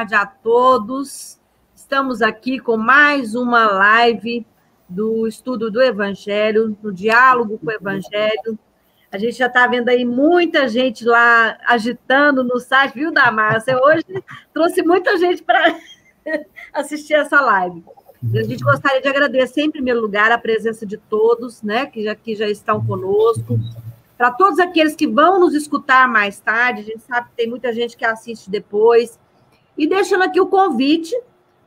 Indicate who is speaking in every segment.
Speaker 1: tarde a todos. Estamos aqui com mais uma live do estudo do Evangelho, no diálogo com o Evangelho. A gente já está vendo aí muita gente lá agitando no site, viu? Você hoje trouxe muita gente para assistir essa live. A gente gostaria de agradecer, em primeiro lugar, a presença de todos, né, que já, que já estão conosco. Para todos aqueles que vão nos escutar mais tarde, a gente sabe que tem muita gente que assiste depois. E deixando aqui o convite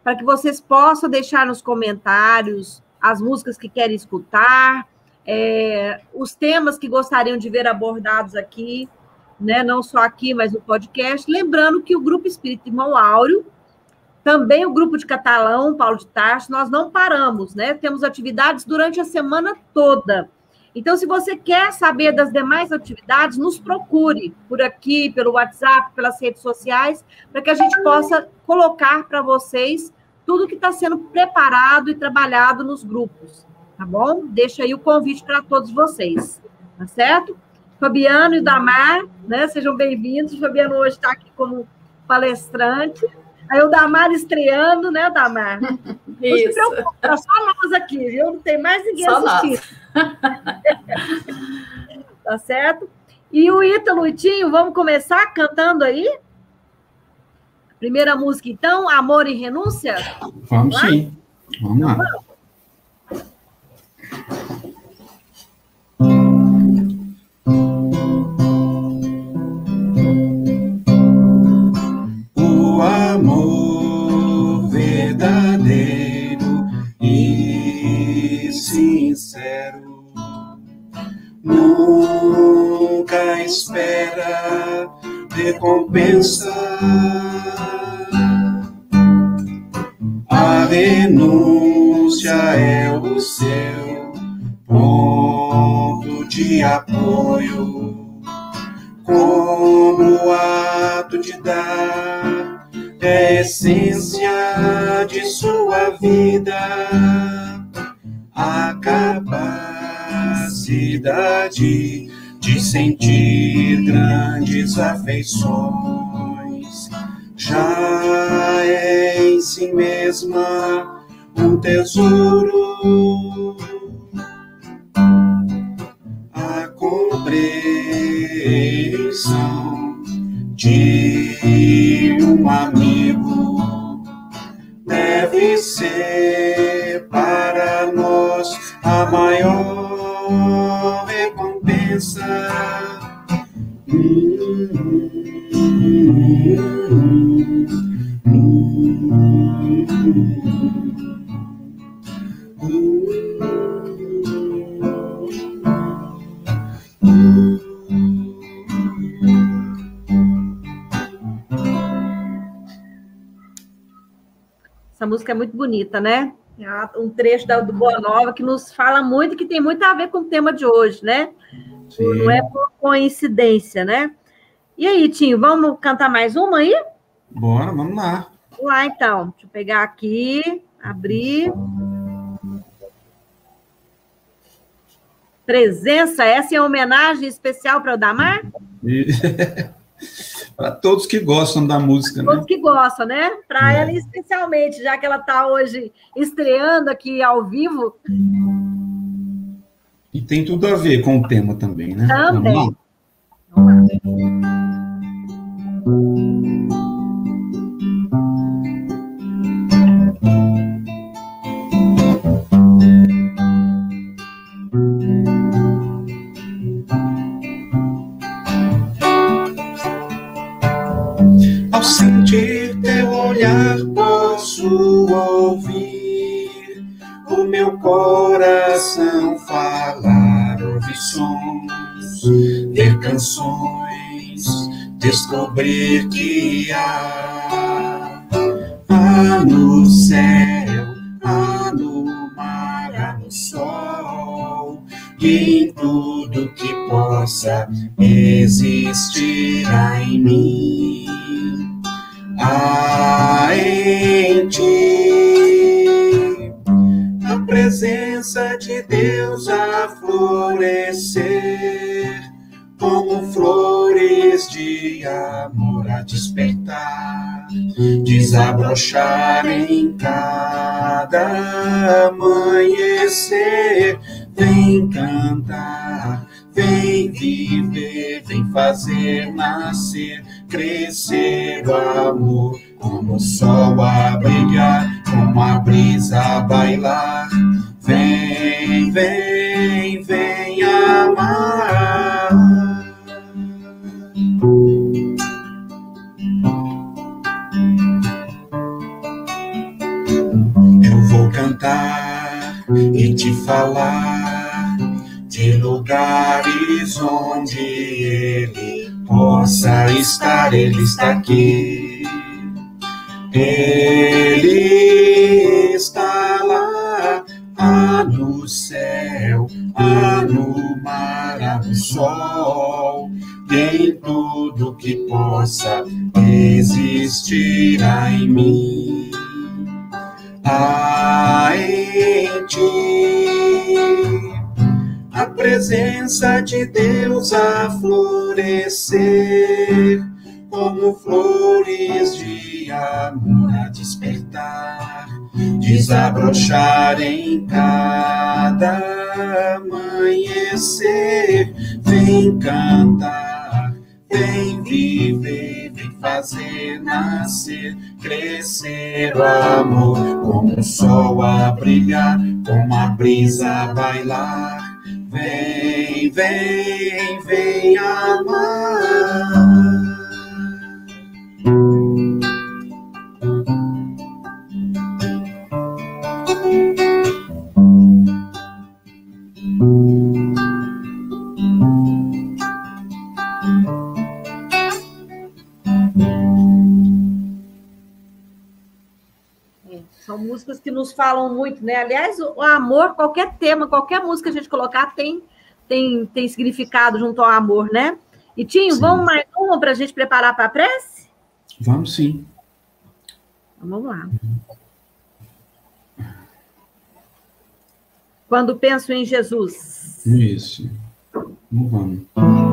Speaker 1: para que vocês possam deixar nos comentários as músicas que querem escutar, é, os temas que gostariam de ver abordados aqui, né, não só aqui, mas no podcast. Lembrando que o Grupo Espírito Irmão Áureo também o grupo de catalão, Paulo de Tarso, nós não paramos, né? Temos atividades durante a semana toda. Então, se você quer saber das demais atividades, nos procure por aqui, pelo WhatsApp, pelas redes sociais, para que a gente possa colocar para vocês tudo que está sendo preparado e trabalhado nos grupos, tá bom? Deixa aí o convite para todos vocês, tá certo? Fabiano e Damar, né? Sejam bem-vindos. Fabiano hoje está aqui como palestrante. Aí o Damar estreando, né, Damar? Isso. Não se preocupe, tá só nós aqui, viu? Não tem mais ninguém só assistindo. tá certo? E o Ítalo Itinho, vamos começar cantando aí? Primeira música, então, Amor e Renúncia?
Speaker 2: Vamos, vamos sim. Vamos lá. Então, vamos. Recompensa. A renúncia é o seu ponto de apoio, como ato de dar é essência de sua vida. Acabar capacidade de sentir grandes afeições. Já é em si mesma um tesouro. A compreensão de um amigo deve ser para nós a maior recompensa.
Speaker 1: Essa música é muito bonita, né? É um trecho do Boa Nova que nos fala muito, que tem muito a ver com o tema de hoje, né? Sim. Não é por coincidência, né? E aí, Tinho, vamos cantar mais uma aí?
Speaker 2: Bora, vamos lá.
Speaker 1: Vamos lá, então. Deixa eu pegar aqui, abrir. Presença, essa é uma homenagem especial para o Damar?
Speaker 2: Para todos que gostam da música,
Speaker 1: né? Todos que gostam, né? Para é. ela especialmente, já que ela está hoje estreando aqui ao vivo.
Speaker 2: E tem tudo a ver com o tema também, né?
Speaker 1: Também. Vamos lá. Vamos lá.
Speaker 2: Coração falar, ouvir sons, ver canções, descobrir que há, há no céu, há no mar, há no sol, e em tudo que possa existir em mim. Há presença de Deus a florescer, como flores de amor a despertar, desabrochar em cada amanhecer. Vem cantar, vem viver, vem fazer nascer, crescer o amor, como o sol a brilhar, como a brisa a bailar. Vem, vem, vem amar. cantar e te falar de lugares onde Ele possa estar. Ele está aqui. Ele está lá, há no céu, há no mar, há no sol, em tudo que possa existir em mim. Há em ti. A presença de Deus a florescer, como flores de amor a despertar, desabrochar em cada amanhecer. Vem cantar, vem viver fazer nascer, crescer o amor, como o sol a brilhar, como a brisa a bailar. Vem, vem, vem amar.
Speaker 1: Músicas que nos falam muito, né? Aliás, o amor, qualquer tema, qualquer música que a gente colocar tem, tem, tem significado junto ao amor, né? E Tinho, sim. vamos mais uma para a gente preparar para a prece?
Speaker 2: Vamos sim.
Speaker 1: Vamos lá. Quando penso em Jesus.
Speaker 2: Isso. Vamos.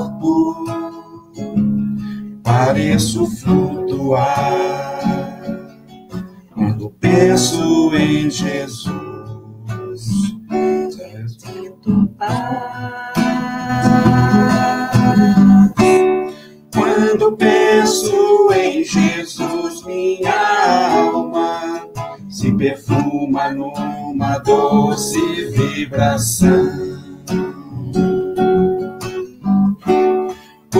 Speaker 2: pareço flutuar quando penso em Jesus. Quando penso em Jesus, minha alma se perfuma numa doce vibração.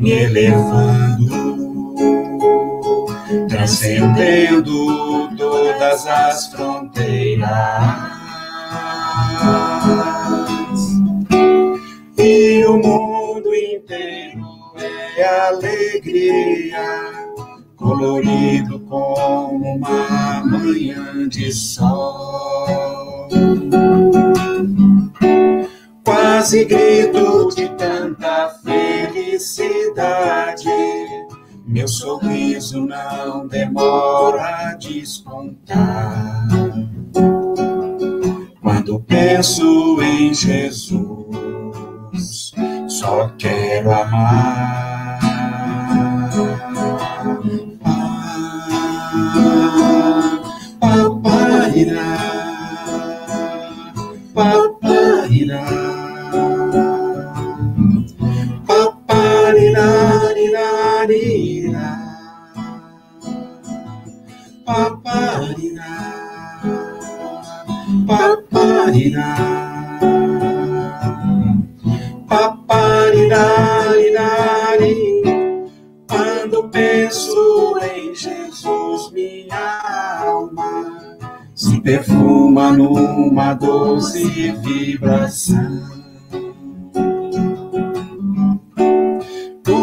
Speaker 2: me elevando, transcendendo todas as fronteiras. E o mundo inteiro é alegria, colorido como uma manhã de sol. Quase grito de felicidade. Meu sorriso não demora a despontar. Quando penso em Jesus, só quero amar. paparirá, paparirá, paparirá, paparirá, paparirá, quando penso em Jesus, minha alma se perfuma numa doce vibração.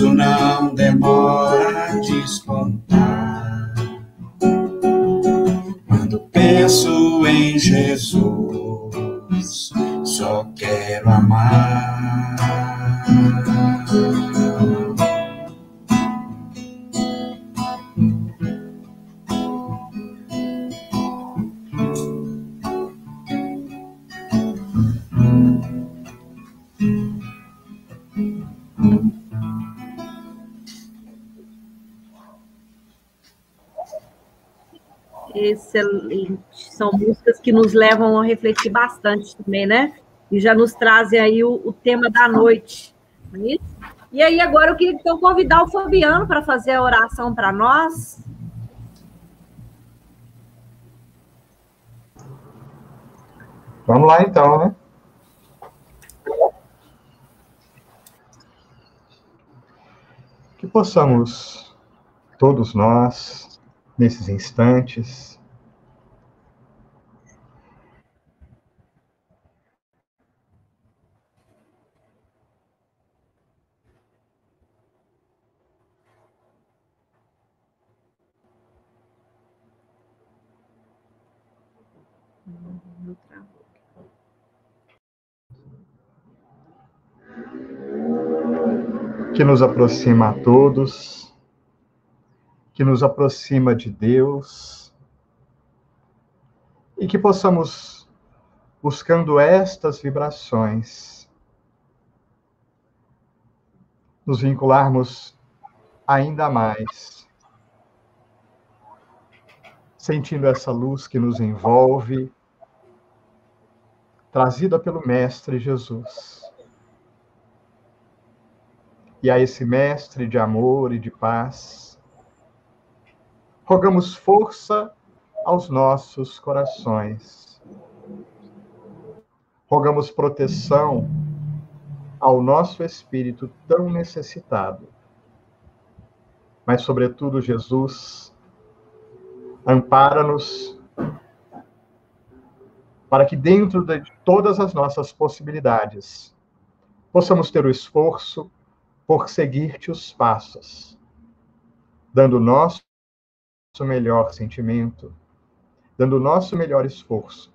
Speaker 2: sorriso não
Speaker 1: São músicas que nos levam a refletir bastante também, né? E já nos trazem aí o, o tema da noite. é? E aí, agora eu queria então convidar o Fabiano para fazer a oração para nós.
Speaker 3: Vamos lá então, né? Que possamos, todos nós, nesses instantes, que nos aproxima a todos, que nos aproxima de Deus, e que possamos, buscando estas vibrações, nos vincularmos ainda mais, sentindo essa luz que nos envolve, trazida pelo Mestre Jesus e a esse Mestre de amor e de paz, rogamos força aos nossos corações. Rogamos proteção ao nosso espírito tão necessitado. Mas, sobretudo, Jesus, ampara-nos para que, dentro de todas as nossas possibilidades, possamos ter o esforço por seguir-te os passos, dando nosso melhor sentimento, dando nosso melhor esforço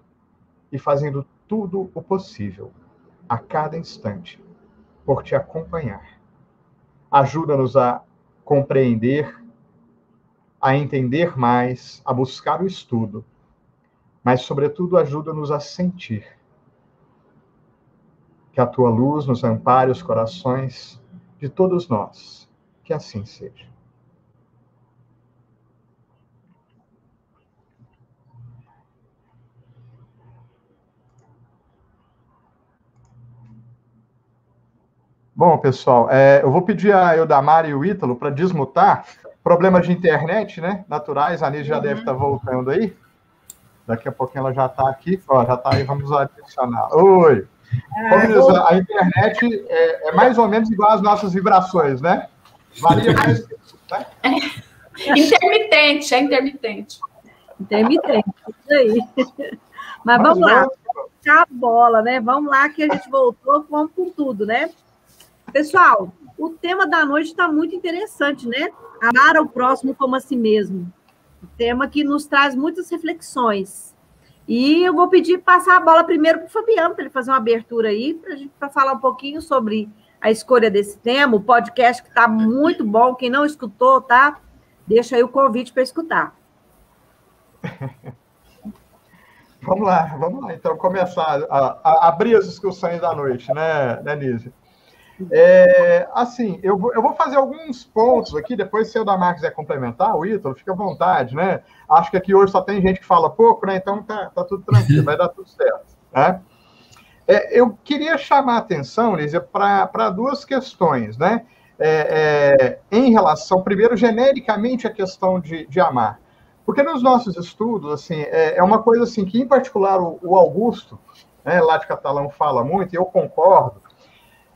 Speaker 3: e fazendo tudo o possível, a cada instante, por te acompanhar. Ajuda-nos a compreender, a entender mais, a buscar o estudo, mas, sobretudo, ajuda-nos a sentir. Que a tua luz nos ampare os corações de todos nós. Que assim seja. Bom, pessoal, é, eu vou pedir a Eudamar e o Ítalo para desmutar problemas de internet, né? Naturais, a Anísia já uhum. deve estar voltando aí. Daqui a pouquinho ela já está aqui. Ó, já está aí, vamos adicionar. Oi! Ah, a internet é, é, mais ou menos igual às nossas vibrações, né? Varia mais.
Speaker 4: Né? Intermitente, é intermitente.
Speaker 1: Intermitente, isso aí. Mas, Mas vamos lá. A bola, né? Vamos lá que a gente voltou, vamos com tudo, né? Pessoal, o tema da noite está muito interessante, né? Amar ao próximo como a si mesmo. Um tema que nos traz muitas reflexões. E eu vou pedir passar a bola primeiro para o Fabiano, para ele fazer uma abertura aí, para falar um pouquinho sobre a escolha desse tema, o podcast que está muito bom. Quem não escutou, tá? Deixa aí o convite para escutar.
Speaker 3: vamos lá, vamos lá. Então, começar a, a, abrir as discussões da noite, né, né Nise? É, assim, eu vou, eu vou fazer alguns pontos aqui, depois se o da Marques quiser complementar, o Ítalo, fica à vontade, né? Acho que aqui hoje só tem gente que fala pouco, né? Então tá, tá tudo tranquilo, vai dar tudo certo, né? É, eu queria chamar a atenção, Lízia, para duas questões, né? É, é, em relação, primeiro, genericamente, a questão de, de amar. Porque nos nossos estudos, assim, é, é uma coisa assim que, em particular, o, o Augusto, né, lá de Catalão, fala muito, e eu concordo,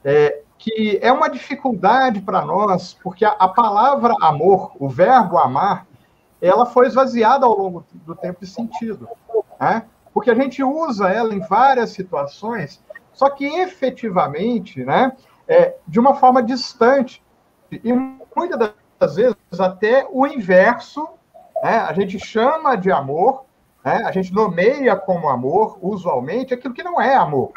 Speaker 3: é, que é uma dificuldade para nós, porque a, a, palavra amor, o verbo amar, ela foi esvaziada ao longo do tempo de sentido. Né? Porque a gente usa ela em várias situações, só que efetivamente, né, é, de uma forma distante. E muitas das vezes até o inverso, né, a gente chama de amor, né, a gente nomeia como amor, usualmente, aquilo que não é amor.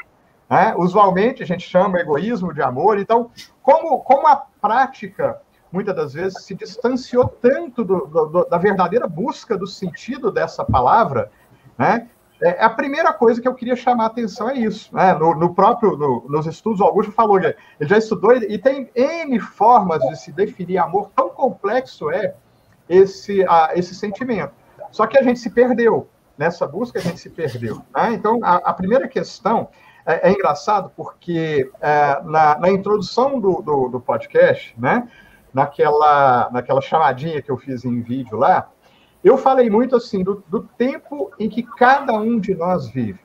Speaker 3: Né? Usualmente a gente chama egoísmo de amor. Então, como, como a prática muitas das vezes se distanciou tanto do, do, da verdadeira busca do sentido dessa palavra, né? É, a primeira coisa que eu queria chamar a atenção é isso. Né? No, no próprio, no, nos estudos, o Augusto falou ele já estudou e tem N formas de se definir amor, tão complexo é esse, a, esse sentimento. Só que a gente se perdeu. Nessa busca, a gente se perdeu. Né? Então, a, a primeira questão é, é engraçado porque é, na, na, introdução do, do, do, podcast, né, naquela, naquela chamadinha que eu fiz em vídeo lá, eu falei muito assim do, do tempo em que cada um de nós vive.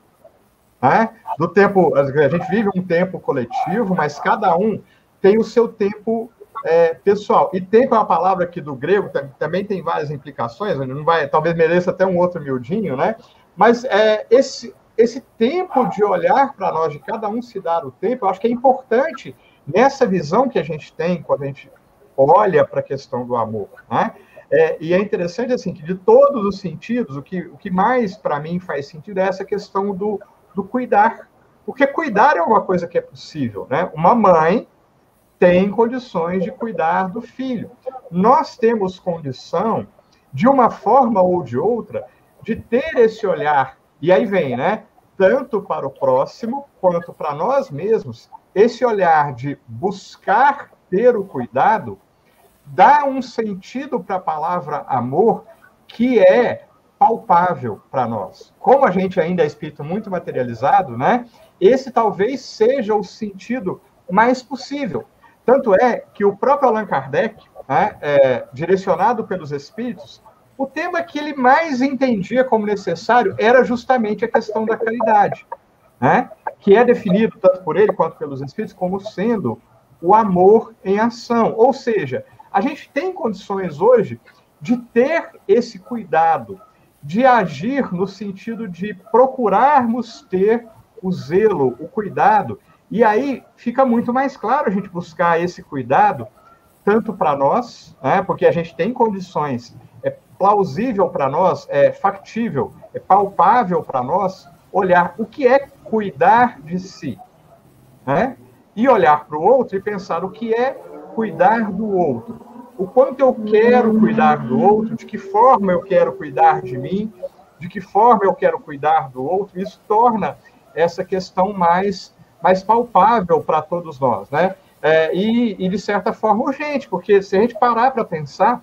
Speaker 3: Né? Do tempo, a gente vive um tempo coletivo, mas cada um tem o seu tempo é, pessoal. E tempo é uma palavra aqui do grego, também tem várias implicações, não vai, talvez mereça até um outro miudinho, né? Mas é, esse, esse tempo de olhar para nós, de cada um se dar o tempo, eu acho que é importante nessa visão que a gente tem quando a gente olha para a questão do amor. Né? É, e é interessante assim que de todos os sentidos, o que, o que mais para mim faz sentido é essa questão do, do cuidar. Porque cuidar é uma coisa que é possível. Né? Uma mãe tem condições de cuidar do filho. Nós temos condição, de uma forma ou de outra, de ter esse olhar e aí vem, né? Tanto para o próximo quanto para nós mesmos, esse olhar de buscar ter o cuidado dá um sentido para a palavra amor que é palpável para nós. Como a gente ainda é espírito muito materializado, né? Esse talvez seja o sentido mais possível. Tanto é que o próprio Allan Kardec, né, é, direcionado pelos espíritos, o tema que ele mais entendia como necessário era justamente a questão da caridade, né? que é definido tanto por ele quanto pelos Espíritos como sendo o amor em ação. Ou seja, a gente tem condições hoje de ter esse cuidado, de agir no sentido de procurarmos ter o zelo, o cuidado. E aí fica muito mais claro a gente buscar esse cuidado, tanto para nós, né, porque a gente tem condições plausível para nós, é factível, é palpável para nós olhar o que é cuidar de si, né? E olhar para o outro e pensar o que é cuidar do outro. O quanto eu quero cuidar do outro, de que forma eu quero cuidar de mim, de que forma eu quero cuidar do outro, isso torna essa questão mais, mais palpável para todos nós, né? É, e, e, de certa forma, urgente, porque se a gente parar para pensar,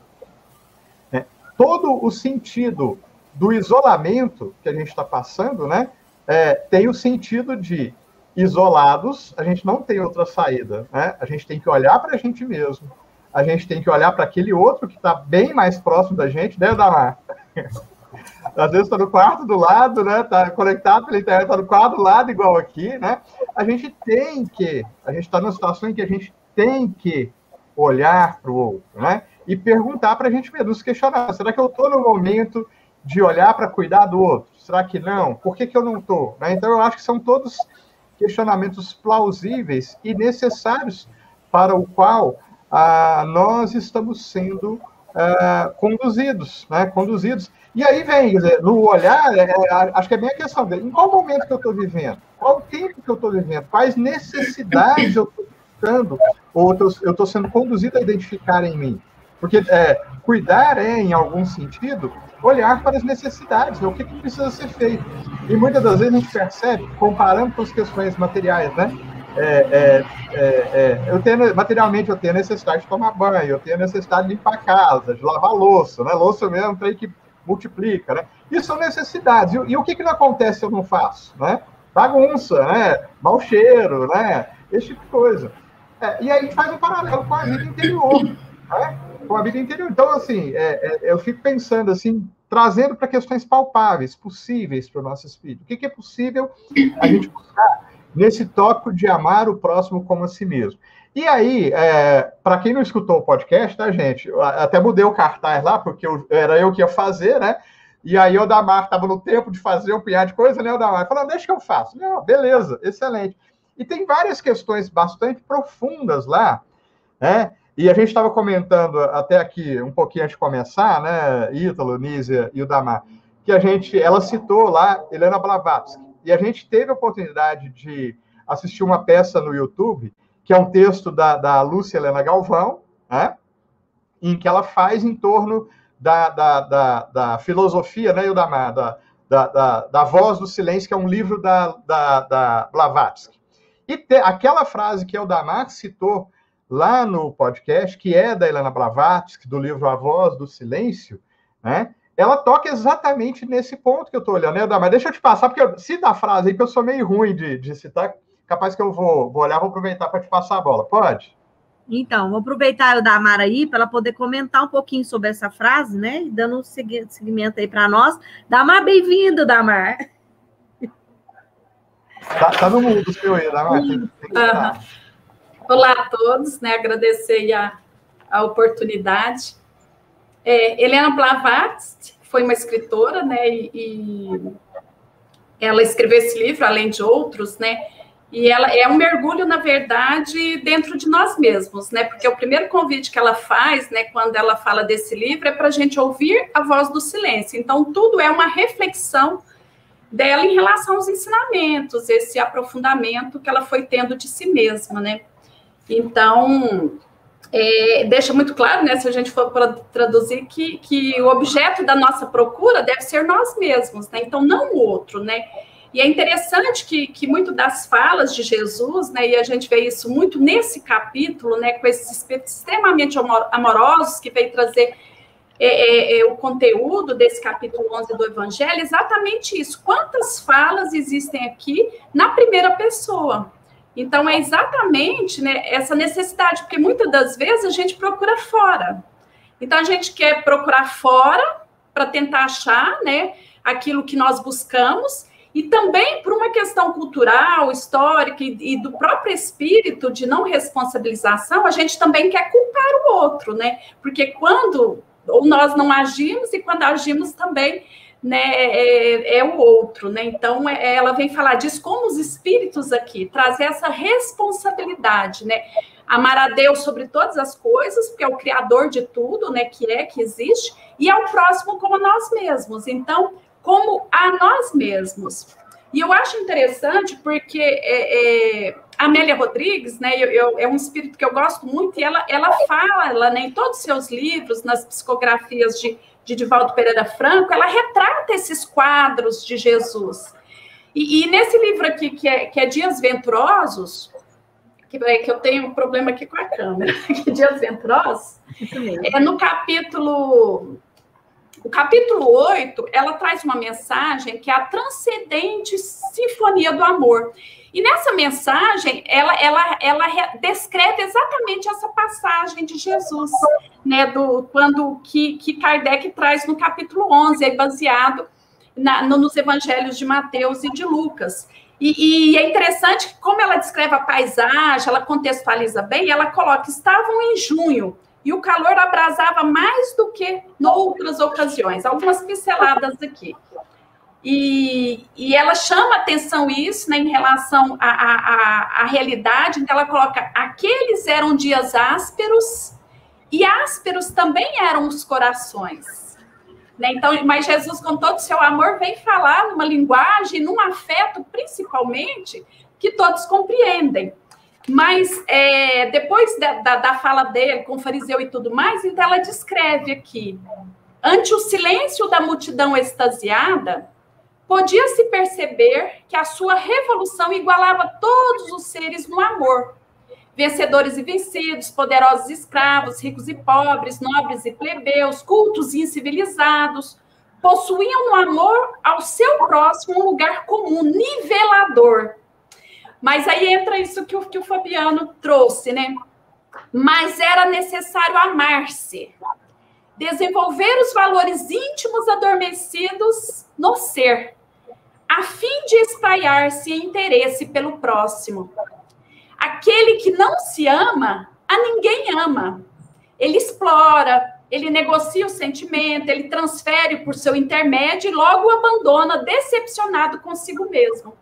Speaker 3: todo o sentido do isolamento que a gente está passando, né? É, tem o sentido de isolados, a gente não tem outra saída, né? A gente tem que olhar para a gente mesmo, a gente tem que olhar para aquele outro que está bem mais próximo da gente, né, Damar? Às vezes está no quarto do lado, né? Está conectado pela internet, está no quarto do lado, igual aqui, né? A gente tem que, a gente está numa situação em que a gente tem que olhar para o outro, né? E perguntar para a gente mesmo, nos questionar. Será que eu estou no momento de olhar para cuidar do outro? Será que não? Por que, que eu não estou? Né? Então, eu acho que são todos questionamentos plausíveis e necessários para o qual ah, nós estamos sendo ah, conduzidos, né? Conduzidos. E aí vem, no olhar, é, é, acho que é bem a questão de em qual momento que eu estou vivendo, qual tempo que eu estou vivendo, quais necessidades eu estou ou eu estou sendo conduzido a identificar em mim. Porque é, cuidar é, em algum sentido, olhar para as necessidades, né? o que, que, precisa ser feito. E muitas das vezes a gente percebe, comparando com as questões materiais, né? É, é, é, é eu tenho, materialmente, eu tenho necessidade de tomar banho, eu tenho necessidade de limpar a casa, de lavar louça, né? Louça mesmo tem que multiplica, né? Isso são necessidades. E, e, o que, que não acontece se eu não faço, né? Bagunça, né? Mau cheiro, né? Esse tipo de coisa. É, e aí a gente faz um paralelo com a vida interior, né? Com a vida interior. Então, assim, é, é, eu fico pensando, assim, trazendo para questões palpáveis, possíveis para o nosso espírito. O que, que é possível a gente buscar nesse tópico de amar o próximo como a si mesmo? E aí, é, para quem não escutou o podcast, tá, gente? Eu até mudei o cartaz lá, porque eu, era eu que ia fazer, né? E aí o Damar estava no tempo de fazer um punhado de coisa, né? O Damar falou, deixa que eu faço. Não, beleza, excelente. E tem várias questões bastante profundas lá, né? E a gente estava comentando até aqui, um pouquinho antes de começar, né, Ítalo, Nízia e o Damar, que a gente, ela citou lá Helena Blavatsky, e a gente teve a oportunidade de assistir uma peça no YouTube que é um texto da, da Lúcia Helena Galvão, né? em que ela faz em torno da, da, da, da filosofia, né, da, da, da, da, Voz do Silêncio, que é um livro da, da, da Blavatsky. E te, aquela frase que o Damar citou lá no podcast, que é da Helena Blavatsky, do livro A Voz do Silêncio, né, ela toca exatamente nesse ponto que eu estou olhando, né, Damar? Deixa eu te passar, porque eu, cita a frase aí, que eu sou meio ruim de, de citar, capaz que eu vou, vou olhar, vou aproveitar para te passar a bola. Pode?
Speaker 1: Então, vou aproveitar o Damar aí para ela poder comentar um pouquinho sobre essa frase, né? Dando um seguimento aí para nós. Damar, bem-vindo, Damar.
Speaker 3: Tá, tá, no mundo, seu aí, Damar. Tem, tem
Speaker 4: uhum. Olá a todos, né? Agradecer a, a oportunidade. É, Helena Blavatsky foi uma escritora, né? E, e ela escreveu esse livro, além de outros, né? E ela é um mergulho, na verdade, dentro de nós mesmos, né? Porque o primeiro convite que ela faz, né, quando ela fala desse livro, é para a gente ouvir a voz do silêncio. Então, tudo é uma reflexão dela em relação aos ensinamentos, esse aprofundamento que ela foi tendo de si mesma, né? Então, é, deixa muito claro, né, se a gente for traduzir, que, que o objeto da nossa procura deve ser nós mesmos, né? Então, não o outro, né? E é interessante que, que muito das falas de Jesus, né, e a gente vê isso muito nesse capítulo, né, com esses espíritos extremamente amorosos que veio trazer é, é, é, o conteúdo desse capítulo 11 do Evangelho, exatamente isso. Quantas falas existem aqui na primeira pessoa? Então, é exatamente né, essa necessidade, porque muitas das vezes a gente procura fora. Então, a gente quer procurar fora para tentar achar né, aquilo que nós buscamos, e também por uma questão cultural, histórica e, e, do próprio espírito de não responsabilização, a gente também quer culpar o outro, né? Porque quando ou nós não agimos e quando agimos também né, é, é o outro, né? Então é, ela vem falar disso como os espíritos aqui, trazer essa responsabilidade, né? Amar a Deus sobre todas as coisas, porque é o criador de tudo, né? Que é, que existe, e ao próximo como nós mesmos. Então, como a nós mesmos. E eu acho interessante porque é, é, a Amélia Rodrigues, né, eu, eu, é um espírito que eu gosto muito, e ela, ela fala né, em todos os seus livros, nas psicografias de, de Divaldo Pereira Franco, ela retrata esses quadros de Jesus. E, e nesse livro aqui, que é, que é Dias Venturosos, que, é, que eu tenho um problema aqui com a câmera, Dias Venturosos, é no capítulo O capítulo 8, ela traz uma mensagem que é a transcendente sinfonia do amor. E nessa mensagem, ela, ela, ela descreve exatamente essa passagem de Jesus, né, do, quando que, que Kardec traz no capítulo 11, aí baseado na, no, nos evangelhos de Mateus e de Lucas. E, e, é interessante como ela descreve a paisagem, ela contextualiza bem, ela coloca: estavam em junho e o calor abrasava mais do que em outras ocasiões. Algumas pinceladas aqui. E, e ela chama atenção isso né, em relação à, à, à realidade, então ela coloca: aqueles eram dias ásperos, e ásperos também eram os corações. Né? Então, mas Jesus, com todo o seu amor, vem falar numa linguagem, num afeto, principalmente, que todos compreendem. Mas é, depois da, da, da, fala dele com o fariseu e tudo mais, então ela descreve aqui: ante o silêncio da multidão extasiada, podia-se perceber que a sua revolução igualava todos os seres no amor. Vencedores e vencidos, poderosos e escravos, ricos e pobres, nobres e plebeus, cultos e incivilizados, possuíam no amor ao seu próximo um lugar comum, nivelador. Mas aí entra isso que o, que o Fabiano trouxe, né? Mas era necessário amar-se, desenvolver os valores íntimos adormecidos no ser, a fim de espalhar-se interesse pelo próximo. Aquele que não se ama, a ninguém ama. Ele explora, ele negocia o sentimento, ele transfere por seu intermédio e logo o abandona, decepcionado consigo mesmo.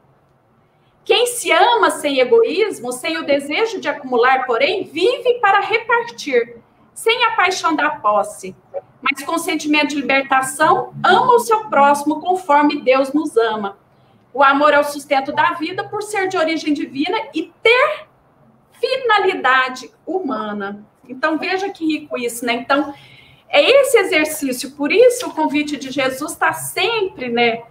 Speaker 4: Quem se ama sem egoísmo, sem o desejo de acumular, porém, vive para repartir, sem a paixão da posse, mas com sentimento de libertação, ama o seu próximo conforme Deus nos ama. O amor é o sustento da vida por ser de origem divina e ter finalidade humana. Então, veja que rico isso, né? Então, é esse exercício, por isso o convite de Jesus está sempre, né,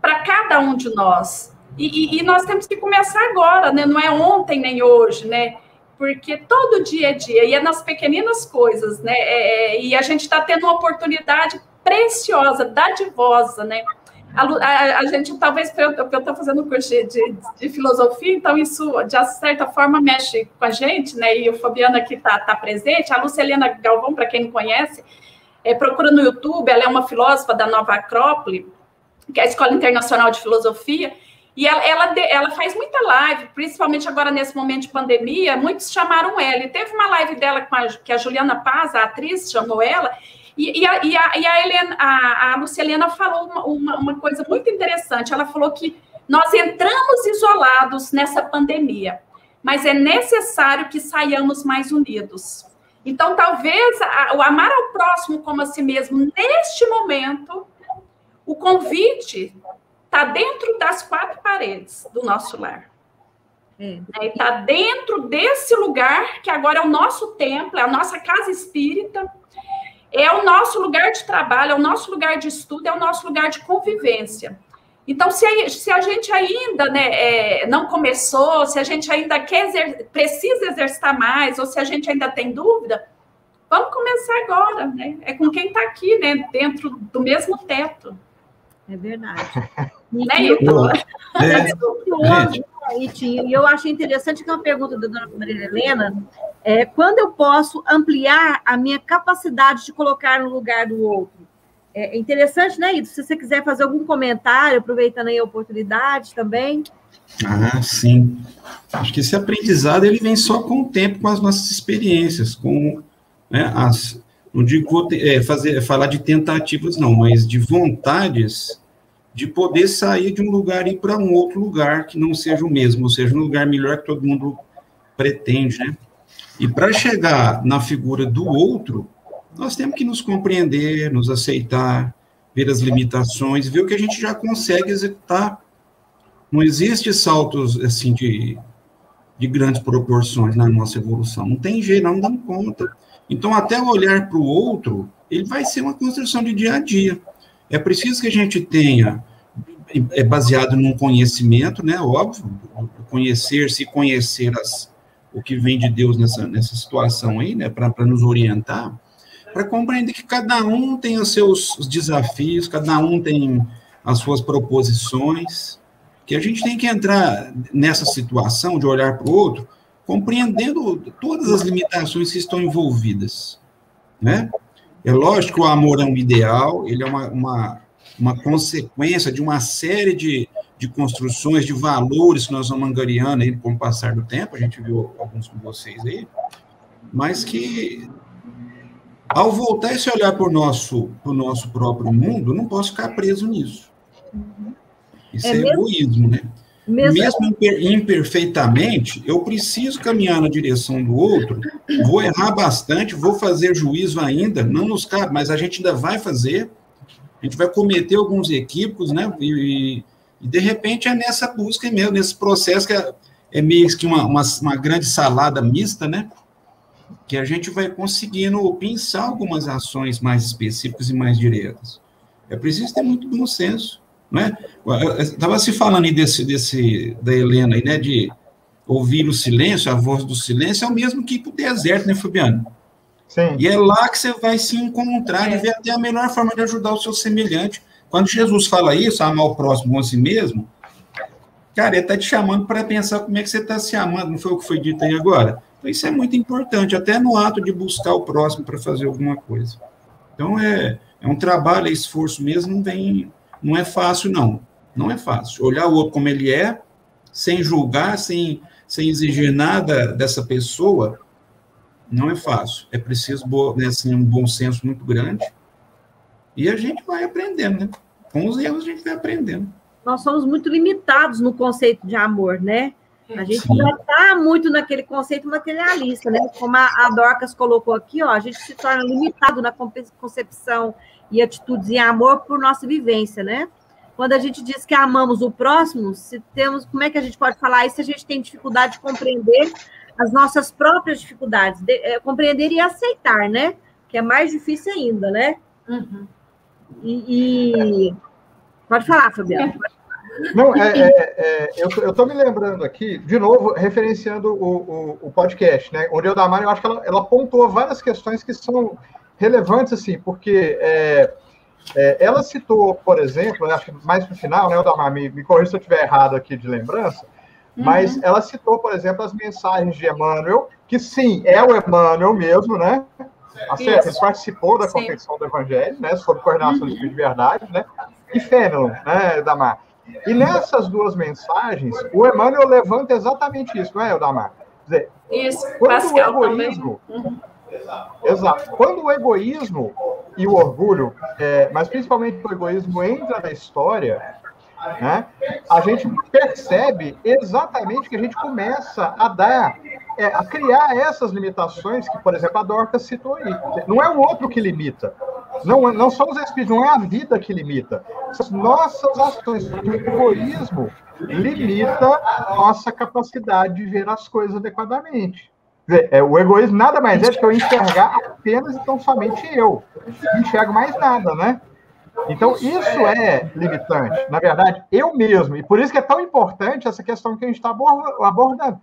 Speaker 4: para cada um de nós. E, e, e, nós temos que começar agora, né? Não é ontem nem hoje, né? porque todo dia é dia, e é nas pequeninas coisas, né? É, é, e a gente está tendo uma oportunidade preciosa, dadivosa, né? A, a, a gente, talvez, eu estou fazendo curso de, de, de, filosofia, então isso, de certa forma, mexe com a gente, né? E o Fabiano aqui está tá presente. A Lucelena Galvão, para quem não conhece, é, procura no YouTube, ela é uma filósofa da Nova Acrópole, que é a Escola Internacional de Filosofia, e ela, ela, ela, faz muita live, principalmente agora nesse momento de pandemia, muitos chamaram ela. E teve uma live dela a, que a Juliana Paz, a atriz, chamou ela, e, e, a, e, a, e a, Helena, a, a Luciana falou uma, uma, uma, coisa muito interessante. Ela falou que nós entramos isolados nessa pandemia, mas é necessário que saiamos mais unidos. Então, talvez a, o amar ao próximo como a si mesmo, neste momento, o convite está dentro das quatro paredes do nosso lar. É. Está dentro desse lugar que agora é o nosso templo, é a nossa casa espírita, é o nosso lugar de trabalho, é o nosso lugar de estudo, é o nosso lugar de convivência. Então, se a, se a gente ainda né, é, não começou, se a gente ainda quer exer precisa exercitar mais, ou se a gente ainda tem dúvida, vamos começar agora, né? É com quem está aqui, né? Dentro do mesmo teto.
Speaker 1: É verdade. né, Hilton? É. E eu achei interessante que é uma pergunta da dona Maria Helena é quando eu posso ampliar a minha capacidade de colocar no lugar do outro. É interessante, né, Ito? Se você quiser fazer algum comentário, aproveitando aí a oportunidade também.
Speaker 2: Ah, sim. Acho que esse aprendizado ele vem só com o tempo, com as nossas experiências, com né, as. Não digo é, fazer, falar de tentativas, não, mas de vontades de poder sair de um lugar e ir para um outro lugar que não seja o mesmo, ou seja, um lugar melhor que todo mundo pretende, né? E para chegar na figura do outro, nós temos que nos compreender, nos aceitar, ver as limitações, ver o que a gente já consegue executar. Não existe saltos assim de, de grandes proporções na nossa evolução. Não tem jeito, não damos conta. Então, até olhar para o outro, ele vai ser uma construção de dia a dia. É preciso que a gente tenha, é baseado num conhecimento, né, óbvio, conhecer, se conhecer as, o que vem de Deus nessa, nessa situação aí, né, para nos orientar, para compreender que cada um tem os seus desafios, cada um tem as suas proposições, que a gente tem que entrar nessa situação de olhar para o outro, compreendendo todas as limitações que estão envolvidas, né? É lógico que o amor é um ideal, ele é uma, uma, uma consequência de uma série de, de construções, de valores que nós vamos angariando aí com o passar do tempo, a gente viu alguns com vocês aí, mas que ao voltar esse olhar para o nosso, nosso próprio mundo, não posso ficar preso nisso. Isso é, é mesmo, egoísmo, né? Mesmo... mesmo imperfeitamente, eu preciso caminhar na direção do outro, vou errar bastante, vou fazer juízo ainda, não nos cabe, mas a gente ainda vai fazer, a gente vai cometer alguns equívocos, né? E, e de repente é nessa busca mesmo, nesse processo que é, é meio que uma, uma, uma grande salada mista, né? que a gente vai conseguindo pensar algumas ações mais específicas e mais diretas. É preciso ter muito bom senso, né? Estava se falando aí desse, desse, da Helena aí, né, de ouvir o silêncio, a voz do silêncio, é o mesmo que ir para o deserto, né, Fabiano? Sim. E é lá que você vai se encontrar e ver até a melhor forma de ajudar o seu semelhante. Quando Jesus fala isso, amar o próximo a si mesmo, cara, ele está te chamando para pensar como é que você está se amando, não foi o que foi dito aí agora? Então, isso é muito importante, até no ato de buscar o próximo para fazer alguma coisa. Então, é, é um trabalho, é esforço mesmo, não, vem, não é fácil, não. Não é fácil. Olhar o outro como ele é, sem julgar, sem, sem exigir nada dessa pessoa, não é fácil. É preciso né, assim, um bom senso muito grande. E a gente vai aprendendo, né? Com os erros a gente vai aprendendo.
Speaker 1: Nós somos muito limitados no conceito de amor, né? A gente Sim. já está muito naquele conceito materialista, né? Como a, Dorcas colocou aqui, ó, a gente se torna limitado na concepção e atitudes em amor por nossa vivência, né? Quando a gente diz que amamos o próximo, se temos, como é que a gente pode falar isso? A gente tem dificuldade de compreender as nossas próprias dificuldades, de, é, compreender e aceitar, né? Que é mais difícil ainda, né? Uhum. E, e... Pode falar, Fabiana.
Speaker 3: Não, é, é, é eu estou me lembrando aqui, de novo, referenciando o, o, o podcast, né? Onde a Damari, eu acho que ela, ela pontuou várias questões que são relevantes, assim, porque é, é, ela citou, por exemplo, acho que mais para o final, né, Damar, me, me corrija se eu estiver errado aqui de lembrança, uhum. mas ela citou, por exemplo, as mensagens de Emmanuel, que sim, é o Emmanuel mesmo, né? A participou da confecção do Evangelho, né? Sob coordenação uhum. de Verdade, né? E Fênelon, né, Damar? E nessas duas mensagens, o Emmanuel levanta exatamente isso, não é?
Speaker 4: Quer dizer, isso, quando Pascal o egoísmo. Uhum.
Speaker 3: Exato. Quando o egoísmo e o orgulho, é, mas principalmente o egoísmo, entra na história, né, a gente percebe exatamente que a gente começa a dar, é, a criar essas limitações que, por exemplo, a Dorca citou aí. Não é o outro que limita, não, não são os espíritos, não é a vida que limita. São nossas ações. O egoísmo limita nossa capacidade de ver as coisas adequadamente. É, o egoísmo nada mais é do que eu enxergar apenas e tão somente eu. Não enxergo mais nada, né? Então, isso é limitante. Na verdade, eu mesmo. E por isso que é tão importante essa questão que a gente está abordando.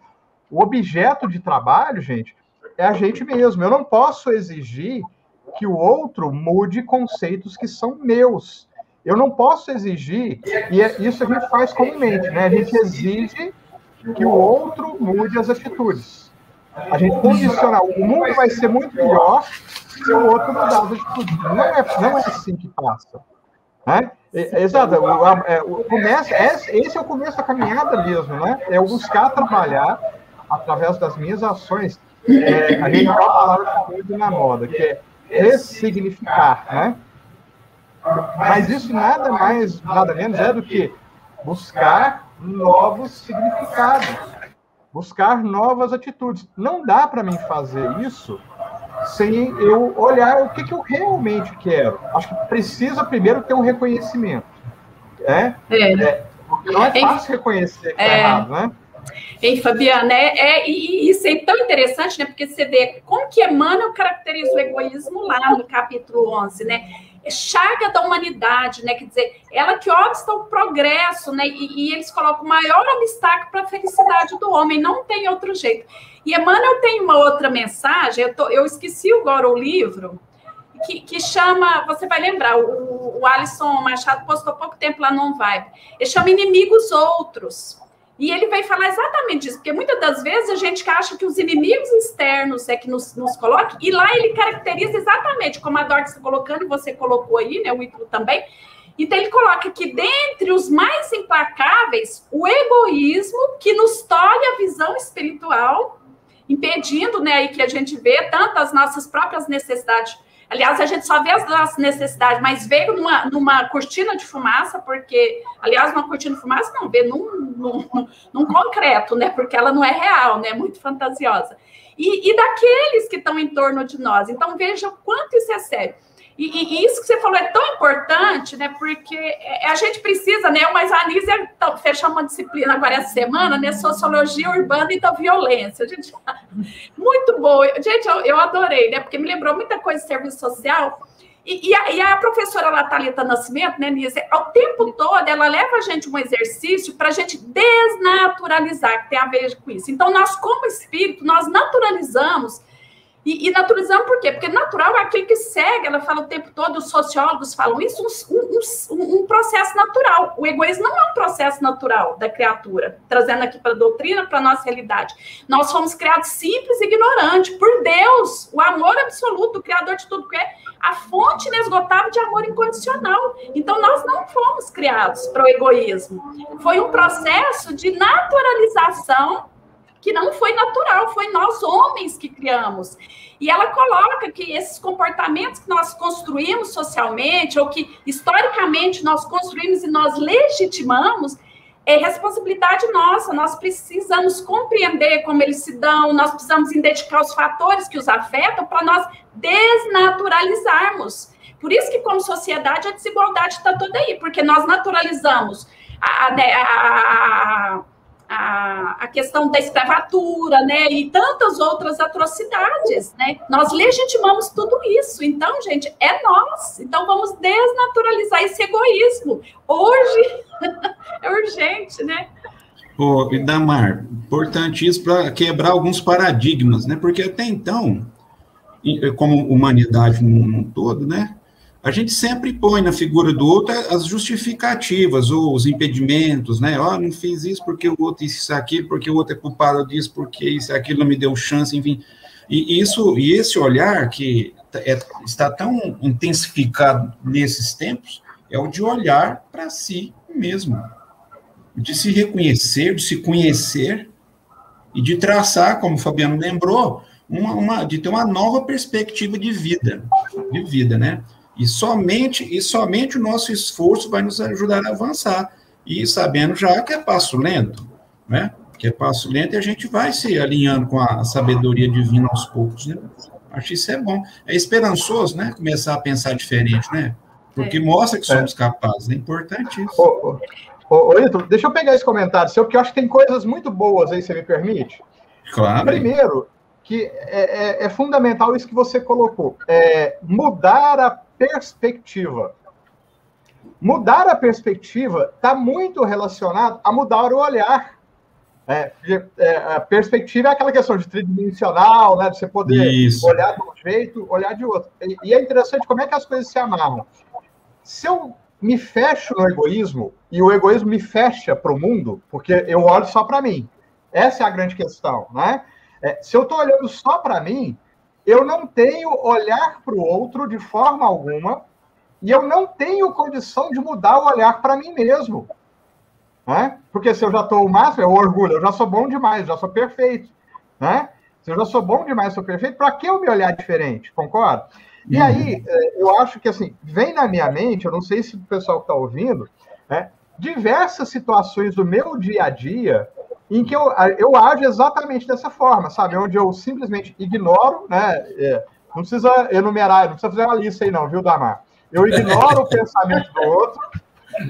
Speaker 3: O objeto de trabalho, gente, é a gente mesmo. Eu não posso exigir que o outro mude conceitos que são meus. Eu não posso exigir, e é, isso a gente faz comumente, né? A gente exige que o outro mude as atitudes. A gente condiciona, o mundo vai ser muito melhor se o outro mudar as atitudes. Não é, não é assim que passa. Né? Exato, o, é, o começo, esse é o começo da caminhada mesmo, né? É buscar trabalhar através das minhas ações. É, a gente tem uma palavra que está muito na moda, que é ressignificar, né? Mas isso nada mais, nada menos é do que buscar novos significados, buscar novas atitudes. Não dá para mim fazer isso sem eu olhar o que, que eu realmente quero. Acho que precisa primeiro ter um reconhecimento. É. é porque não é fácil reconhecer que é, é errado, né?
Speaker 4: Hein, Fabiana, é, é, e isso é tão interessante, né? Porque você vê como que Emmanuel caracteriza o egoísmo lá no capítulo 11, né? É chaga da humanidade, né? Quer dizer, ela que obsta o progresso, né? E, e eles colocam o maior obstáculo para a felicidade do homem, não tem outro jeito. E Emmanuel tem uma outra mensagem, eu, tô, eu esqueci agora o livro, que, que chama, você vai lembrar, o, o Alisson Machado postou pouco tempo lá no Vibe. Ele chama Inimigos Outros. E ele vai falar exatamente isso, porque muitas das vezes a gente acha que os inimigos externos é que nos, nos colocam, e lá ele caracteriza exatamente, como a Dor está colocando, você colocou aí, né, o Ítalo também. Então ele coloca que dentre os mais implacáveis, o egoísmo que nos tolhe a visão espiritual, impedindo, né, aí que a gente vê tanto as nossas próprias necessidades Aliás, a gente só vê as nossas necessidades, mas veio numa, numa cortina de fumaça, porque, aliás, uma cortina de fumaça não, vê num, num, num concreto, né? Porque ela não é real, né? Muito fantasiosa. E, e daqueles que estão em torno de nós. Então, veja quanto isso é sério. E, e, isso que você falou é tão importante, né? Porque é, a gente precisa, né? Mas a Anísia tá, fechou uma disciplina agora essa semana, né? Sociologia urbana e da violência. Gente, muito boa. Gente, eu, eu adorei, né? Porque me lembrou muita coisa de serviço social. E, e, a, e a, professora Natalita Nascimento, né, Nízia, ao tempo todo, ela leva a gente um exercício para a gente desnaturalizar, que tem a ver com isso. Então, nós, como espírito, nós naturalizamos e, e naturalizando por quê? Porque natural é aquele que segue, ela fala o tempo todo, os sociólogos falam isso, um, um, um processo natural. O egoísmo não é um processo natural da criatura, trazendo aqui para a doutrina, para a nossa realidade. Nós fomos criados simples e ignorantes, por Deus, o amor absoluto, o Criador de tudo que é, a fonte inesgotável de amor incondicional. Então, nós não fomos criados para o egoísmo. Foi um processo de naturalização que não foi natural, foi nós homens que criamos. E ela coloca que esses comportamentos que nós construímos socialmente, ou que historicamente nós construímos e nós legitimamos, é responsabilidade nossa. Nós precisamos compreender como eles se dão, nós precisamos identificar os fatores que os afetam para nós desnaturalizarmos. Por isso que, como sociedade, a desigualdade está toda aí, porque nós naturalizamos a, a, né, a a, a questão da escravatura, né, e tantas outras atrocidades, né? Nós legitimamos tudo isso. Então, gente, é nós. Então, vamos desnaturalizar esse egoísmo. Hoje é urgente, né?
Speaker 2: Ô, Damar, importante isso para quebrar alguns paradigmas, né? Porque até então, como humanidade no todo, né? A gente sempre põe na figura do outro as justificativas ou os impedimentos, né? Ó, oh, não fiz isso porque o outro isso aqui, porque o outro é culpado disso, porque isso aquilo não me deu chance, enfim. E isso e esse olhar que é, está tão intensificado nesses tempos é o de olhar para si mesmo, de se reconhecer, de se conhecer e de traçar, como o Fabiano lembrou, uma, uma de ter uma nova perspectiva de vida, de vida, né? E somente, e somente o nosso esforço vai nos ajudar a avançar. E sabendo já que é passo lento, né? Que é passo lento e a gente vai se alinhando com a sabedoria divina aos poucos, né? Acho isso é bom. É esperançoso, né? Começar a pensar diferente, né? Porque é. mostra que somos capazes. É importante isso. Ô,
Speaker 3: ô, ô, Ito, deixa eu pegar esse comentário seu, porque eu acho que tem coisas muito boas aí, você me permite?
Speaker 2: Claro.
Speaker 3: Primeiro, que é, é, é fundamental isso que você colocou. É mudar a perspectiva. Mudar a perspectiva está muito relacionado a mudar o olhar. É, é, a perspectiva é aquela questão de tridimensional, né, de você poder Isso. olhar de um jeito, olhar de outro. E, e, é interessante como é que as coisas se amarram. Se eu me fecho no egoísmo, e o egoísmo me fecha para o mundo, porque eu olho só para mim. Essa é a grande questão, né? É, se eu estou olhando só para mim, eu não tenho olhar para o outro de forma alguma e eu não tenho condição de mudar o olhar para mim mesmo. Né? Porque se eu já estou o máximo, é o orgulho, eu já sou bom demais, já sou perfeito. Né? Se eu já sou bom demais, sou perfeito, para que eu me olhar diferente? Concorda? E uhum. aí, é, eu acho que assim, vem na minha mente, eu não sei se o pessoal está ouvindo, né, diversas situações do meu dia a dia em que eu, eu ajo exatamente dessa forma, sabe? Onde eu simplesmente ignoro, né? É, não precisa enumerar, não precisa fazer uma lista aí, não, viu, Damar? Eu ignoro o pensamento do outro,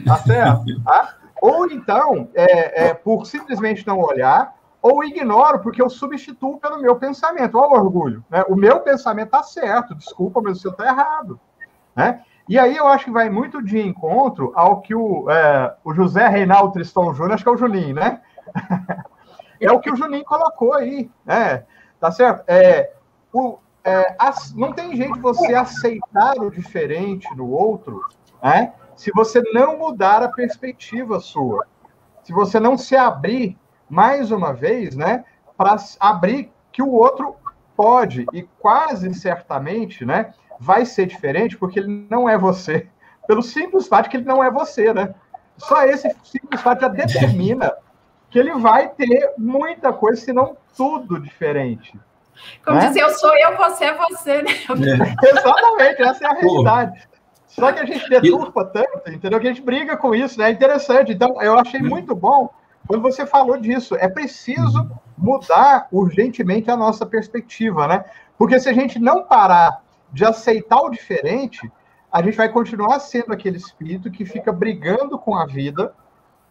Speaker 3: tá certo? Tá? Ou então, é, é, por simplesmente não olhar, ou ignoro porque eu substituo pelo meu pensamento. Olha o orgulho. Né? O meu pensamento está certo, desculpa, mas o seu está errado. Né? E aí eu acho que vai muito de encontro ao que o, é, o José Reinaldo Tristão Júnior, acho que é o Juninho, né? é o que o Juninho colocou aí, né? Tá certo? É, o, é, as, não tem jeito você aceitar o diferente no outro, né? Se você não mudar a perspectiva sua, se você não se abrir mais uma vez, né, para abrir que o outro pode e quase certamente, né, vai ser diferente porque ele não é você, pelo simples fato que ele não é você, né? Só esse simples fato já determina que ele vai ter muita coisa, se não tudo diferente.
Speaker 4: Como né? dizer, eu sou eu, você é você, né?
Speaker 3: É. Exatamente, essa é a realidade. Só que a gente deturpa tanto, entendeu? Que a gente briga com isso, né? É interessante. Então, eu achei muito bom quando você falou disso. É preciso mudar urgentemente a nossa perspectiva, né? Porque se a gente não parar de aceitar o diferente, a gente vai continuar sendo aquele espírito que fica brigando com a vida,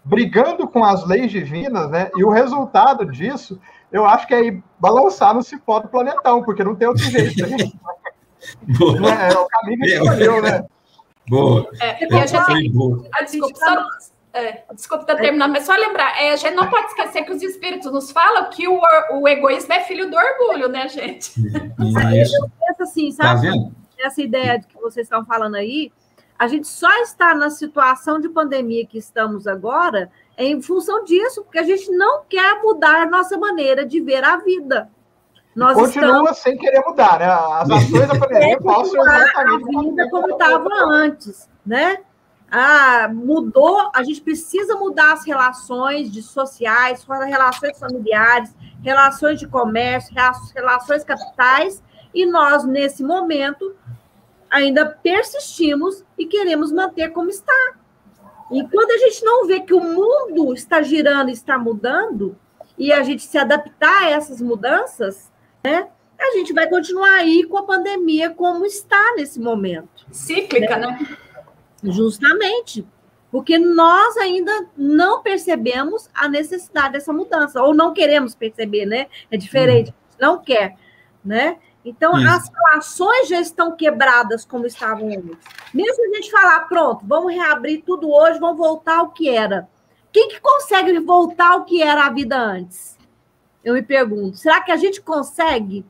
Speaker 3: brigando com as leis divinas, né? E o resultado disso, eu acho que é ir balançar no cipó do planetão, porque não tem outro jeito. Né? é, é o caminho que escolheu, né?
Speaker 2: Boa.
Speaker 4: É, e a gente, boa. Ah, desculpa, só, é, desculpa ter terminado, mas só lembrar, é, a gente não pode esquecer que os espíritos nos falam que o, o egoísmo é filho do orgulho, né, gente?
Speaker 1: Isso. Eu penso assim, tá sabe? Tá vendo? Essa ideia que vocês estão falando aí, a gente só está na situação de pandemia que estamos agora em função disso, porque a gente não quer mudar a nossa maneira de ver a vida.
Speaker 3: Nós Continua estamos... sem querer mudar, né? As ações da pandemia
Speaker 1: passam exatamente a vida como estava antes, né? Ah, mudou, a gente precisa mudar as relações de sociais, relações familiares, relações de comércio, relações capitais, e nós, nesse momento, ainda persistimos e queremos manter como está. E quando a gente não vê que o mundo está girando, está mudando, e a gente se adaptar a essas mudanças, né? A gente vai continuar aí com a pandemia como está nesse momento.
Speaker 4: Cíclica, né? né?
Speaker 1: Justamente. Porque nós ainda não percebemos a necessidade dessa mudança, ou não queremos perceber, né? É diferente, hum. não quer, né? Então, Isso. as relações já estão quebradas como estavam antes. Mesmo a gente falar, pronto, vamos reabrir tudo hoje, vamos voltar ao que era. Quem que consegue voltar ao que era a vida antes? eu me pergunto, será que a gente consegue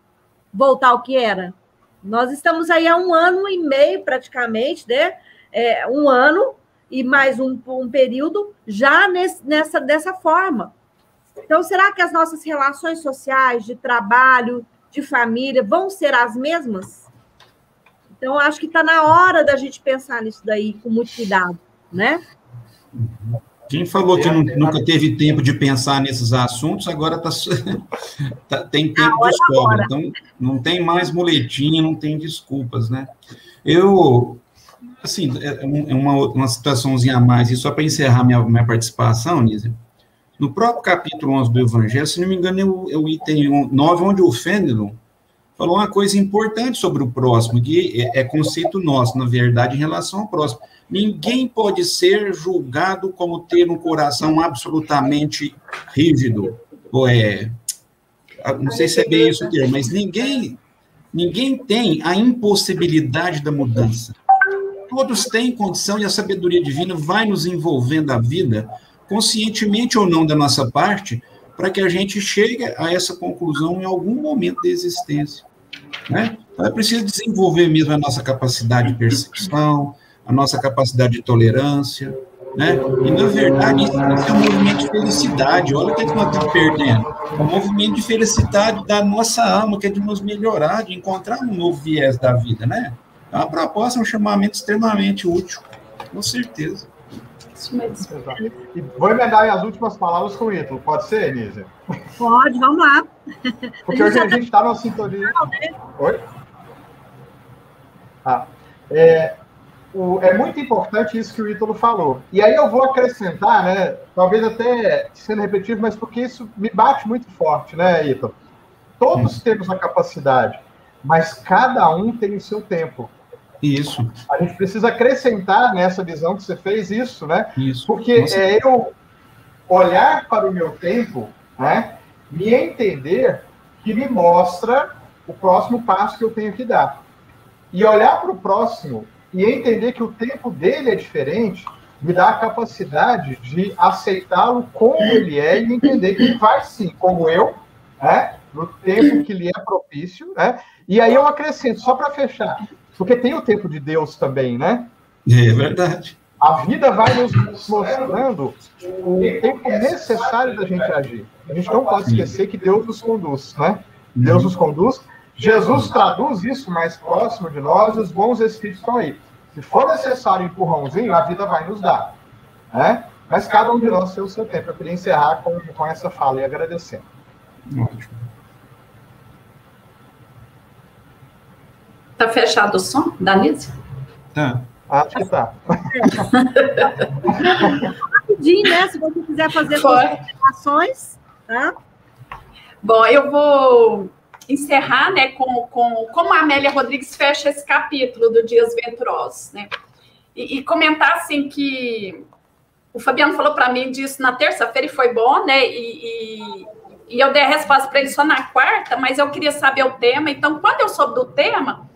Speaker 1: voltar ao que era? Nós estamos aí há um ano e meio, praticamente, né? É, um ano e mais um, um período já nesse, nessa, dessa forma. Então, será que as nossas relações sociais, de trabalho, de família, vão ser as mesmas? Então, acho que está na hora da gente pensar nisso daí com muito cuidado, né?
Speaker 2: Quem falou que nunca teve tempo de pensar nesses assuntos, agora tá, tá tem tempo de sobra. Então, não tem mais muletinha, não tem desculpas, né? Eu, assim, é, é uma, uma situaçãozinha a mais, e só para encerrar minha, minha participação, Nisa, no próprio capítulo 11 do Evangelho, se não me engano, é o, é o item 9, onde o Fênelon falou uma coisa importante sobre o próximo, que é, é conceito nosso, na verdade, em relação ao próximo Ninguém pode ser julgado como ter um coração absolutamente rígido, ou é, não sei se é bem isso o termo, mas ninguém, ninguém tem a impossibilidade da mudança. Todos têm condição e a sabedoria divina vai nos envolvendo a vida, conscientemente ou não da nossa parte, para que a gente chegue a essa conclusão em algum momento da existência. Né? Então é preciso desenvolver mesmo a nossa capacidade de percepção, a nossa capacidade de tolerância, né? E, na verdade, isso é um movimento de felicidade. Olha o que, é que nós estamos perdendo. É um movimento de felicidade da nossa alma, que é de nos melhorar, de encontrar um novo viés da vida, né? É uma proposta, um chamamento extremamente útil, com certeza.
Speaker 3: Isso mesmo. E vou emendar as últimas palavras com o Ítalo. Pode ser, Elisa?
Speaker 1: Pode, vamos lá.
Speaker 3: Porque hoje a gente está numa sintonia. Né? Oi? Ah, é, o, é muito importante isso que o Ítalo falou. E aí eu vou acrescentar, né? Talvez até sendo repetitivo, mas porque isso me bate muito forte, né, Ítalo? Todos temos a capacidade, mas cada um tem o seu tempo.
Speaker 2: Isso.
Speaker 3: A gente precisa acrescentar nessa visão que você fez isso, né?
Speaker 2: Isso.
Speaker 3: Porque Nossa. é eu olhar para o meu tempo, né? Me entender que me mostra o próximo passo que eu tenho que dar. E olhar para o próximo e entender que o tempo dele é diferente me dá a capacidade de aceitá-lo como ele é e entender que ele vai sim, como eu, né, no tempo que lhe é propício, né, E aí eu acrescento, só para fechar, porque tem o tempo de Deus também, né?
Speaker 5: É verdade.
Speaker 3: A vida vai nos mostrando o tempo necessário da gente agir. A gente não pode esquecer que Deus nos conduz, né? Deus nos conduz. Jesus traduz isso mais próximo de nós, os bons espíritos estão aí. Se for necessário um empurrãozinho, a vida vai nos dar. Né? Mas cada um de nós tem o seu tempo. Eu queria encerrar com, com essa fala e agradecendo.
Speaker 5: Ótimo.
Speaker 4: Tá fechado o som, Danise?
Speaker 5: Tá.
Speaker 3: Acho que tá.
Speaker 1: Rapidinho, né? Se você quiser fazer
Speaker 4: Foi.
Speaker 1: considerações, tá?
Speaker 4: Bom, eu vou encerrar, né, com, com como a Amélia Rodrigues fecha esse capítulo do Dias Venturosos, né? E, e comentar assim que o Fabiano falou para mim disso na terça-feira e foi bom, né? E, e, e eu dei a resposta para ele só na quarta, mas eu queria saber o tema. Então, quando eu soube do tema,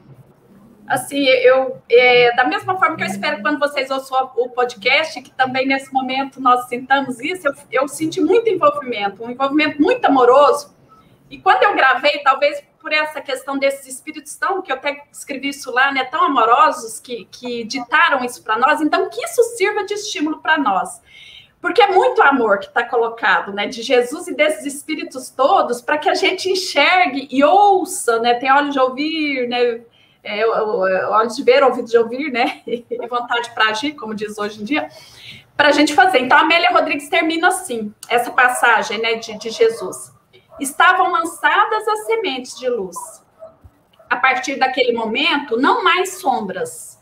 Speaker 4: assim, eu é, da mesma forma que eu espero quando vocês ouçam o podcast, que também nesse momento nós sintamos isso, eu, eu senti muito envolvimento, um envolvimento muito amoroso. E quando eu gravei, talvez por essa questão desses espíritos tão, que eu até escrevi isso lá, né, tão amorosos, que, que ditaram isso para nós, então que isso sirva de estímulo para nós. Porque é muito amor que está colocado, né, de Jesus e desses espíritos todos, para que a gente enxergue e ouça, né, tem olhos de ouvir, né, é, olhos de ver, ouvidos de ouvir, né, e vontade para agir, como diz hoje em dia, para a gente fazer. Então, Amélia Rodrigues termina assim, essa passagem, né, de, de Jesus estavam lançadas as sementes de luz. A partir daquele momento, não mais sombras.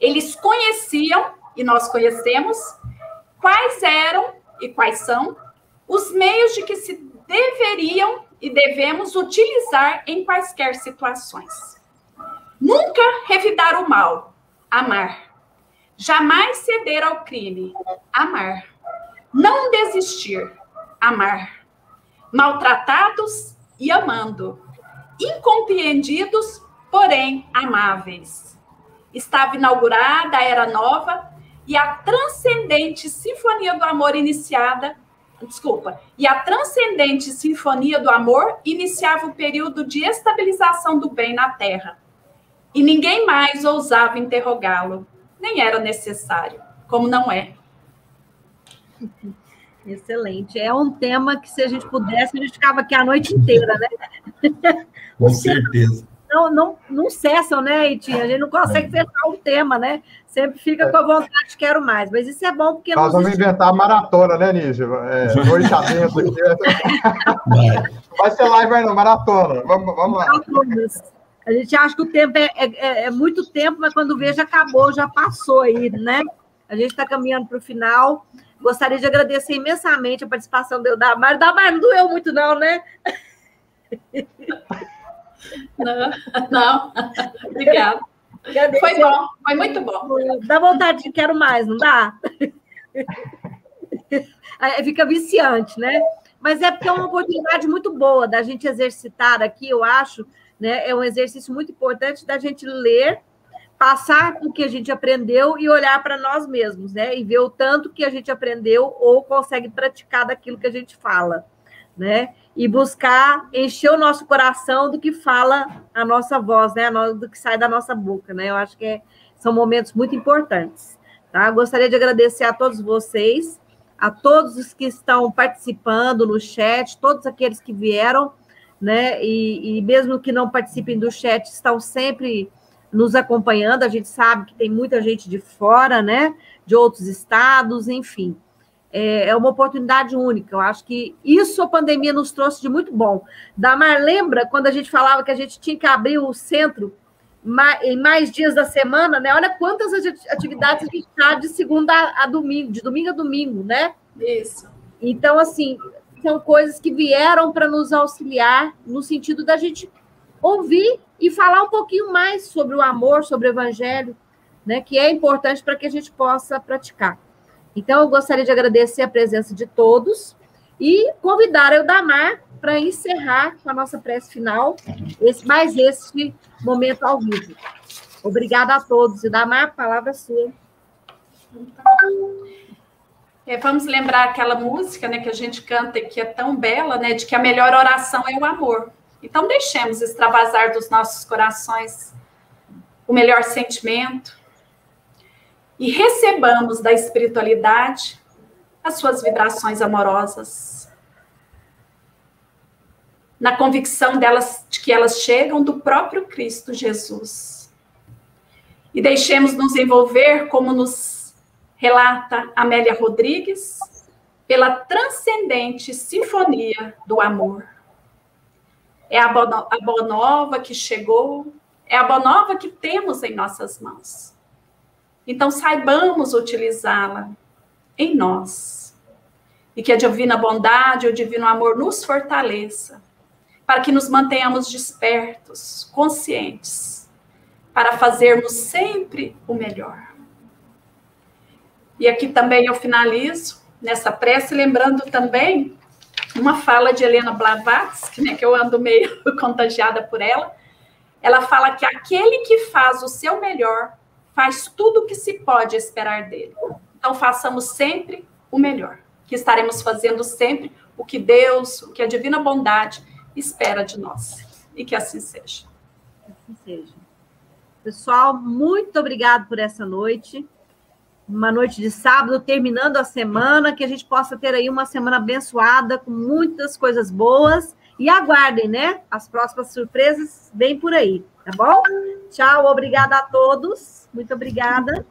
Speaker 4: Eles conheciam, e nós conhecemos, quais eram e quais são os meios de que se deveriam e devemos utilizar em quaisquer situações. Nunca revidar o mal, amar. Jamais ceder ao crime, amar. Não desistir, amar maltratados e amando, incompreendidos, porém amáveis. Estava inaugurada a era nova e a transcendente sinfonia do amor iniciada, desculpa, e a transcendente sinfonia do amor iniciava o período de estabilização do bem na Terra. E ninguém mais ousava interrogá-lo, nem era necessário, como não é.
Speaker 1: Excelente. É um tema que, se a gente pudesse, a gente ficava aqui a noite inteira, né?
Speaker 5: Com certeza.
Speaker 1: Não, não, não cessam, né, Itinha? A gente não consegue fechar o tema, né? Sempre fica com a vontade, quero mais. Mas isso é bom porque.
Speaker 3: Nós vamos inventar a maratona, né, Nígia? É, noite adentro aqui. Vai ser live, vai não, maratona. Vamos, vamos lá.
Speaker 1: A gente acha que o tempo é, é, é muito tempo, mas quando vê, já acabou, já passou aí, né? A gente está caminhando para o final. Gostaria de agradecer imensamente a participação do Damar. Damar não doeu muito, não, né?
Speaker 4: Não, não. Obrigada. Foi bom, foi muito bom.
Speaker 1: Dá vontade de quero mais, não dá? Fica viciante, né? Mas é porque é uma oportunidade muito boa da gente exercitar aqui, eu acho, né? É um exercício muito importante da gente ler passar o que a gente aprendeu e olhar para nós mesmos, né? E ver o tanto que a gente aprendeu ou consegue praticar daquilo que a gente fala, né? E buscar encher o nosso coração do que fala a nossa voz, né? Do que sai da nossa boca, né? Eu acho que é, são momentos muito importantes, tá? Gostaria de agradecer a todos vocês, a todos os que estão participando no chat, todos aqueles que vieram, né? E, e mesmo que não participem do chat, estão sempre nos acompanhando. A gente sabe que tem muita gente de fora, né? De outros estados, enfim. É, é uma oportunidade única. Eu acho que isso a pandemia nos trouxe de muito bom. Damar, lembra quando a gente falava que a gente tinha que abrir o centro em mais dias da semana, né? Olha quantas atividades a gente está de segunda a domingo, de domingo a domingo, né?
Speaker 4: Isso.
Speaker 1: Então, assim, são coisas que vieram para nos auxiliar no sentido da gente ouvir e falar um pouquinho mais sobre o amor, sobre o evangelho, né, que é importante para que a gente possa praticar. Então, eu gostaria de agradecer a presença de todos e convidar o Damar para encerrar com a nossa prece final, esse, mais esse momento ao vivo. Obrigada a todos. E Damar, palavra sua.
Speaker 4: É, vamos lembrar aquela música né, que a gente canta e que é tão bela, né, de que a melhor oração é o amor. Então, deixemos extravasar dos nossos corações o melhor sentimento e recebamos da espiritualidade as suas vibrações amorosas, na convicção delas de que elas chegam do próprio Cristo Jesus. E deixemos nos envolver como nos relata Amélia Rodrigues, pela transcendente sinfonia do amor. É a boa nova que chegou, é a boa nova que temos em nossas mãos. Então, saibamos utilizá-la em nós. E que a divina bondade, o divino amor nos fortaleça, para que nos mantenhamos despertos, conscientes, para fazermos sempre o melhor. E aqui também eu finalizo nessa prece, lembrando também uma fala de Helena Blavatsky, né, que eu ando meio contagiada por ela. Ela fala que aquele que faz o seu melhor faz tudo o que se pode esperar dele. Então, façamos sempre o melhor, que estaremos fazendo sempre o que Deus, o que a divina bondade espera de nós. E que assim seja.
Speaker 1: Assim seja. Pessoal, muito obrigado por essa noite uma noite de sábado, terminando a semana, que a gente possa ter aí uma semana abençoada, com muitas coisas boas. E aguardem, né? As próximas surpresas vêm por aí, tá bom? Tchau, obrigada a todos. Muito obrigada.